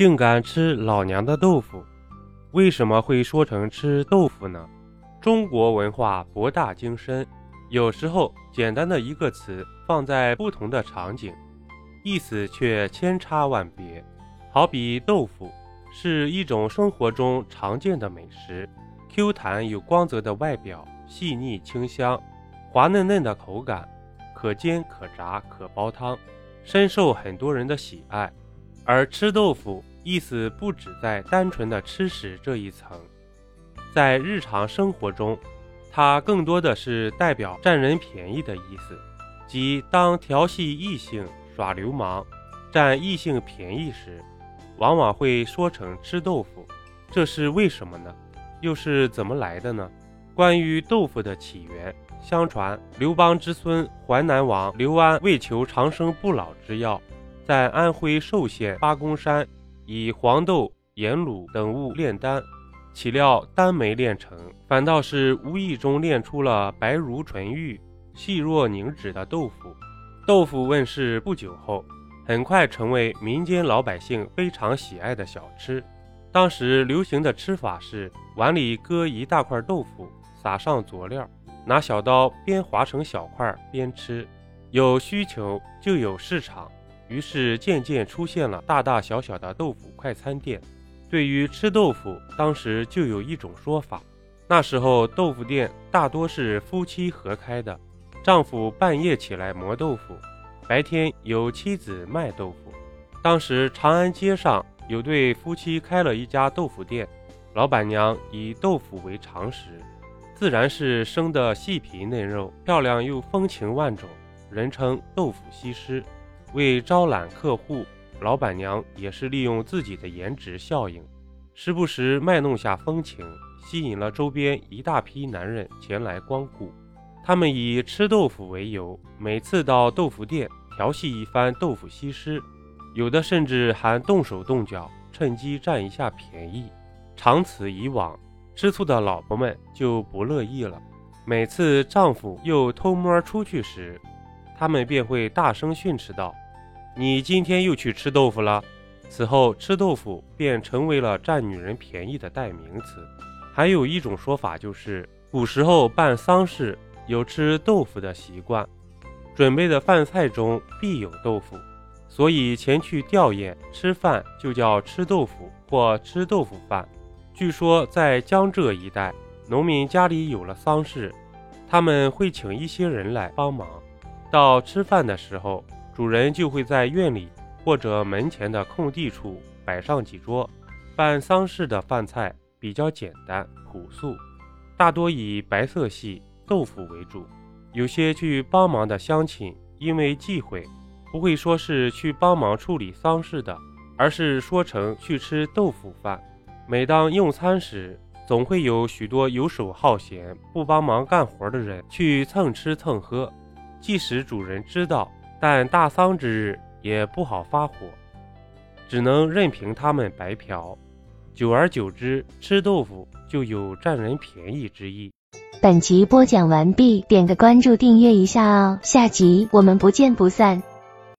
竟敢吃老娘的豆腐？为什么会说成吃豆腐呢？中国文化博大精深，有时候简单的一个词放在不同的场景，意思却千差万别。好比豆腐是一种生活中常见的美食，Q 弹有光泽的外表，细腻清香，滑嫩嫩的口感，可煎可炸可煲汤，深受很多人的喜爱。而吃豆腐。意思不止在单纯的吃食这一层，在日常生活中，它更多的是代表占人便宜的意思，即当调戏异性、耍流氓、占异性便宜时，往往会说成吃豆腐。这是为什么呢？又是怎么来的呢？关于豆腐的起源，相传刘邦之孙淮南王刘安为求长生不老之药，在安徽寿县八公山。以黄豆、盐卤等物炼丹，岂料丹没炼成，反倒是无意中炼出了白如纯玉、细若凝脂的豆腐。豆腐问世不久后，很快成为民间老百姓非常喜爱的小吃。当时流行的吃法是碗里搁一大块豆腐，撒上佐料，拿小刀边划成小块边吃。有需求就有市场。于是渐渐出现了大大小小的豆腐快餐店。对于吃豆腐，当时就有一种说法：那时候豆腐店大多是夫妻合开的，丈夫半夜起来磨豆腐，白天由妻子卖豆腐。当时长安街上有对夫妻开了一家豆腐店，老板娘以豆腐为常食，自然是生的细皮嫩肉，漂亮又风情万种，人称豆腐西施。为招揽客户，老板娘也是利用自己的颜值效应，时不时卖弄下风情，吸引了周边一大批男人前来光顾。他们以吃豆腐为由，每次到豆腐店调戏一番豆腐西施，有的甚至还动手动脚，趁机占一下便宜。长此以往，吃醋的老婆们就不乐意了。每次丈夫又偷摸出去时，他们便会大声训斥道：“你今天又去吃豆腐了。”此后，吃豆腐便成为了占女人便宜的代名词。还有一种说法就是，古时候办丧事有吃豆腐的习惯，准备的饭菜中必有豆腐，所以前去吊唁吃饭就叫吃豆腐或吃豆腐饭。据说在江浙一带，农民家里有了丧事，他们会请一些人来帮忙。到吃饭的时候，主人就会在院里或者门前的空地处摆上几桌。办丧事的饭菜比较简单朴素，大多以白色系豆腐为主。有些去帮忙的乡亲因为忌讳，不会说是去帮忙处理丧事的，而是说成去吃豆腐饭。每当用餐时，总会有许多游手好闲、不帮忙干活的人去蹭吃蹭喝。即使主人知道，但大丧之日也不好发火，只能任凭他们白嫖。久而久之，吃豆腐就有占人便宜之意。本集播讲完毕，点个关注，订阅一下哦，下集我们不见不散。